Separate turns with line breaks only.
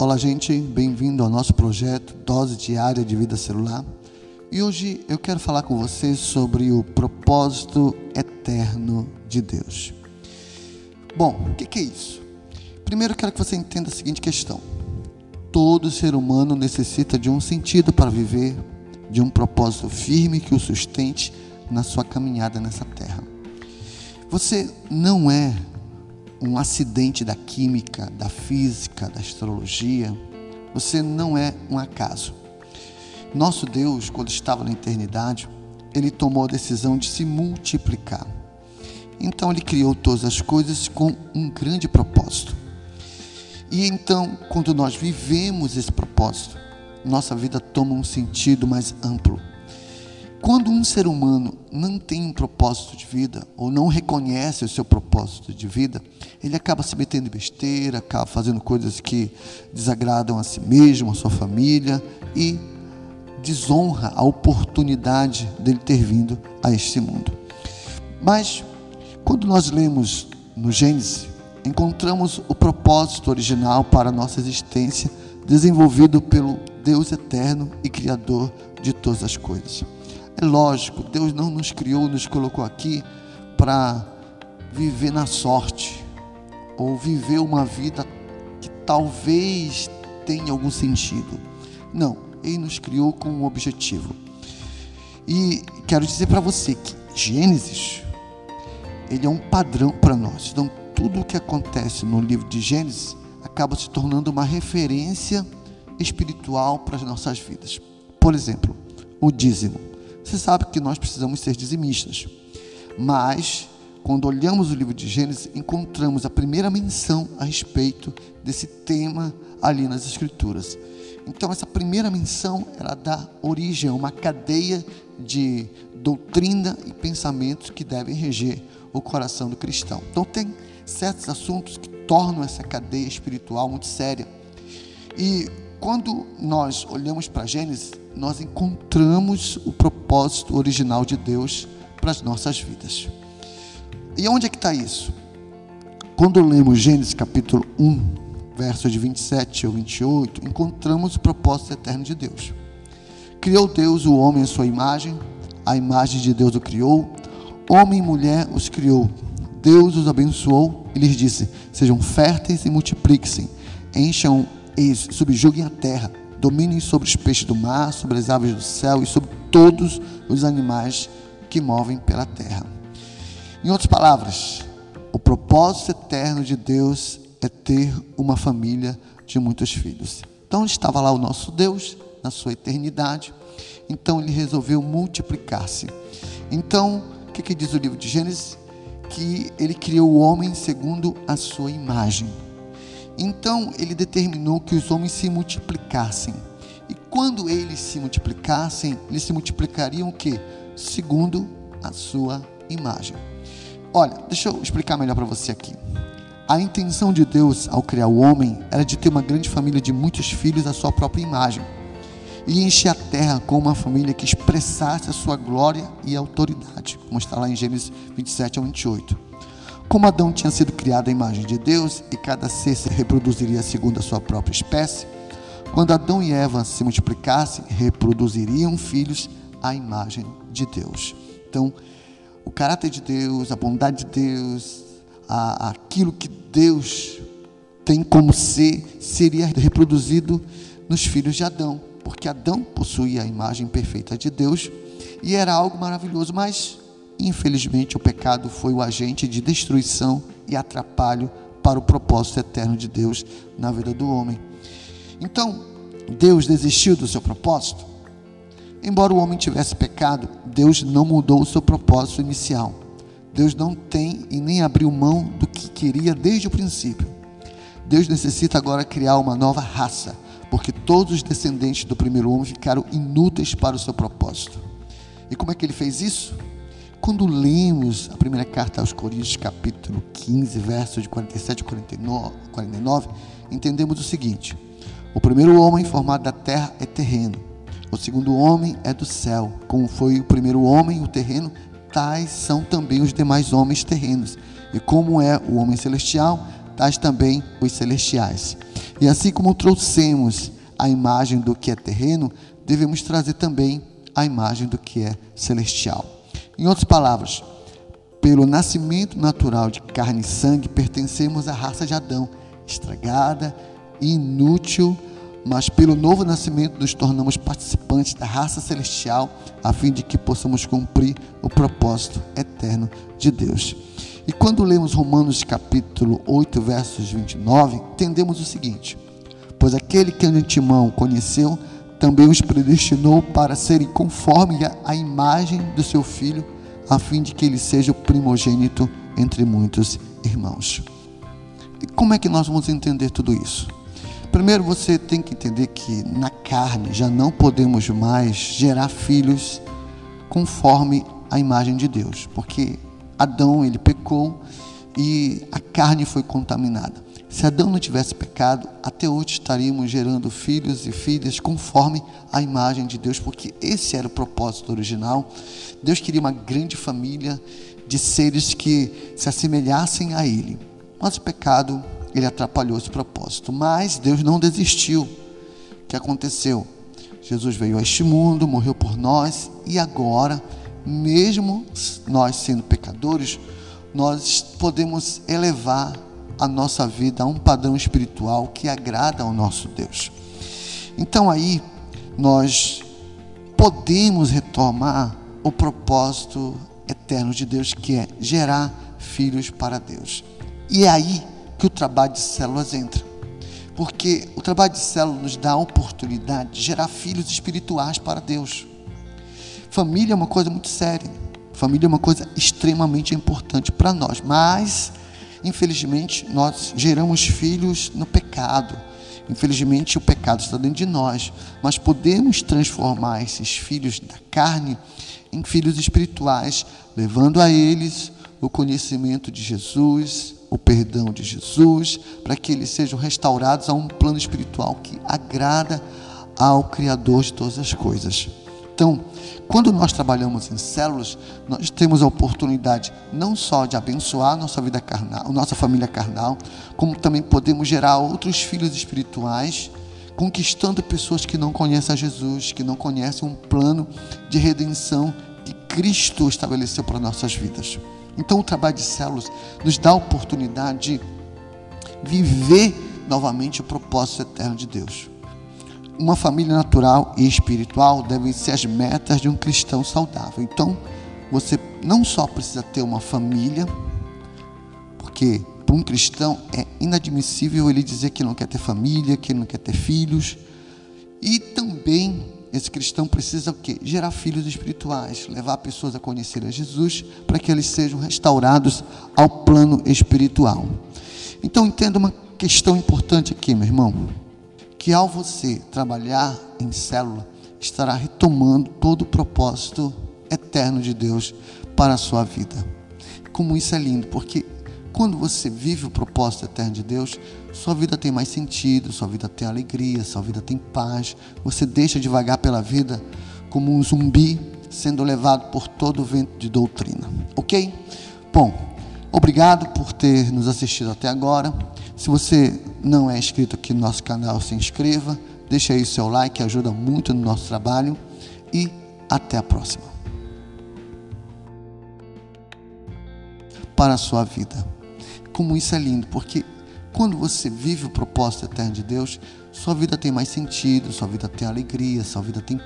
Olá, gente, bem-vindo ao nosso projeto Dose Diária de Vida Celular. E hoje eu quero falar com vocês sobre o propósito eterno de Deus. Bom, o que é isso? Primeiro eu quero que você entenda a seguinte questão: todo ser humano necessita de um sentido para viver, de um propósito firme que o sustente na sua caminhada nessa terra. Você não é um acidente da química, da física, da astrologia. Você não é um acaso. Nosso Deus, quando estava na eternidade, ele tomou a decisão de se multiplicar. Então ele criou todas as coisas com um grande propósito. E então, quando nós vivemos esse propósito, nossa vida toma um sentido mais amplo. Quando um ser humano não tem um propósito de vida, ou não reconhece o seu propósito de vida, ele acaba se metendo em besteira, acaba fazendo coisas que desagradam a si mesmo, a sua família e desonra a oportunidade dele ter vindo a este mundo. Mas, quando nós lemos no Gênesis, encontramos o propósito original para a nossa existência, desenvolvido pelo Deus eterno e Criador de todas as coisas. É lógico, Deus não nos criou, nos colocou aqui para viver na sorte ou viver uma vida que talvez tenha algum sentido. Não, Ele nos criou com um objetivo. E quero dizer para você que Gênesis, ele é um padrão para nós. Então, tudo o que acontece no livro de Gênesis acaba se tornando uma referência espiritual para as nossas vidas. Por exemplo, o dízimo. Você sabe que nós precisamos ser dizimistas. Mas, quando olhamos o livro de Gênesis, encontramos a primeira menção a respeito desse tema ali nas Escrituras. Então, essa primeira menção, ela dá origem a uma cadeia de doutrina e pensamentos que devem reger o coração do cristão. Então, tem certos assuntos que tornam essa cadeia espiritual muito séria. E quando nós olhamos para Gênesis, nós encontramos o propósito original de Deus para as nossas vidas. E onde é que está isso? Quando lemos Gênesis capítulo 1, versos de 27 ao 28, encontramos o propósito eterno de Deus. Criou Deus o homem em sua imagem, a imagem de Deus o criou, homem e mulher os criou. Deus os abençoou e lhes disse: Sejam férteis e multipliquem, encham e subjuguem a terra dominem sobre os peixes do mar, sobre as aves do céu e sobre todos os animais que movem pela terra. Em outras palavras, o propósito eterno de Deus é ter uma família de muitos filhos. Então estava lá o nosso Deus na sua eternidade. Então ele resolveu multiplicar-se. Então, o que, que diz o livro de Gênesis? Que ele criou o homem segundo a sua imagem. Então ele determinou que os homens se multiplicassem. E quando eles se multiplicassem, eles se multiplicariam o quê? Segundo a sua imagem. Olha, deixa eu explicar melhor para você aqui. A intenção de Deus ao criar o homem era de ter uma grande família de muitos filhos à sua própria imagem e encher a terra com uma família que expressasse a sua glória e autoridade, como está lá em Gênesis 27 a 28. Como Adão tinha sido criado à imagem de Deus e cada ser se reproduziria segundo a sua própria espécie, quando Adão e Eva se multiplicassem, reproduziriam filhos à imagem de Deus. Então, o caráter de Deus, a bondade de Deus, a, aquilo que Deus tem como ser, seria reproduzido nos filhos de Adão, porque Adão possuía a imagem perfeita de Deus e era algo maravilhoso, mas Infelizmente, o pecado foi o agente de destruição e atrapalho para o propósito eterno de Deus na vida do homem. Então, Deus desistiu do seu propósito? Embora o homem tivesse pecado, Deus não mudou o seu propósito inicial. Deus não tem e nem abriu mão do que queria desde o princípio. Deus necessita agora criar uma nova raça, porque todos os descendentes do primeiro homem ficaram inúteis para o seu propósito. E como é que ele fez isso? Quando lemos a primeira carta aos Coríntios, capítulo 15, versos de 47 a 49, entendemos o seguinte: o primeiro homem formado da terra é terreno, o segundo homem é do céu. Como foi o primeiro homem, o terreno, tais são também os demais homens terrenos. E como é o homem celestial, tais também os celestiais. E assim como trouxemos a imagem do que é terreno, devemos trazer também a imagem do que é celestial. Em outras palavras, pelo nascimento natural de carne e sangue, pertencemos à raça de Adão, estragada inútil, mas pelo novo nascimento nos tornamos participantes da raça celestial, a fim de que possamos cumprir o propósito eterno de Deus. E quando lemos Romanos capítulo 8, versos 29, entendemos o seguinte: Pois aquele que antemão conheceu, também os predestinou para serem conforme a imagem do seu filho, a fim de que ele seja o primogênito entre muitos irmãos. E como é que nós vamos entender tudo isso? Primeiro você tem que entender que na carne já não podemos mais gerar filhos conforme a imagem de Deus, porque Adão ele pecou e a carne foi contaminada. Se Adão não tivesse pecado, até hoje estaríamos gerando filhos e filhas conforme a imagem de Deus, porque esse era o propósito original. Deus queria uma grande família de seres que se assemelhassem a Ele. Mas o pecado, ele atrapalhou esse propósito. Mas Deus não desistiu. O que aconteceu? Jesus veio a este mundo, morreu por nós e agora, mesmo nós sendo pecadores, nós podemos elevar a nossa vida a um padrão espiritual que agrada ao nosso Deus. Então aí nós podemos retomar o propósito eterno de Deus, que é gerar filhos para Deus. E é aí que o trabalho de células entra. Porque o trabalho de células nos dá a oportunidade de gerar filhos espirituais para Deus. Família é uma coisa muito séria. Família é uma coisa extremamente importante para nós, mas infelizmente nós geramos filhos no pecado. Infelizmente o pecado está dentro de nós, mas podemos transformar esses filhos da carne em filhos espirituais, levando a eles o conhecimento de Jesus, o perdão de Jesus, para que eles sejam restaurados a um plano espiritual que agrada ao Criador de todas as coisas. Então, quando nós trabalhamos em células, nós temos a oportunidade não só de abençoar nossa vida carnal, nossa família carnal, como também podemos gerar outros filhos espirituais, conquistando pessoas que não conhecem a Jesus, que não conhecem um plano de redenção que Cristo estabeleceu para nossas vidas. Então, o trabalho de células nos dá a oportunidade de viver novamente o propósito eterno de Deus. Uma família natural e espiritual devem ser as metas de um cristão saudável. Então, você não só precisa ter uma família, porque para um cristão é inadmissível ele dizer que não quer ter família, que não quer ter filhos. E também esse cristão precisa o quê? Gerar filhos espirituais, levar pessoas a conhecer a Jesus para que eles sejam restaurados ao plano espiritual. Então entenda uma questão importante aqui, meu irmão que ao você trabalhar em célula, estará retomando todo o propósito eterno de Deus para a sua vida. Como isso é lindo, porque quando você vive o propósito eterno de Deus, sua vida tem mais sentido, sua vida tem alegria, sua vida tem paz. Você deixa de vagar pela vida como um zumbi sendo levado por todo o vento de doutrina. Ok? Bom, obrigado por ter nos assistido até agora. Se você não é inscrito aqui no nosso canal, se inscreva, deixe aí seu like, ajuda muito no nosso trabalho e até a próxima. Para a sua vida. Como isso é lindo, porque quando você vive o propósito eterno de Deus, sua vida tem mais sentido, sua vida tem alegria, sua vida tem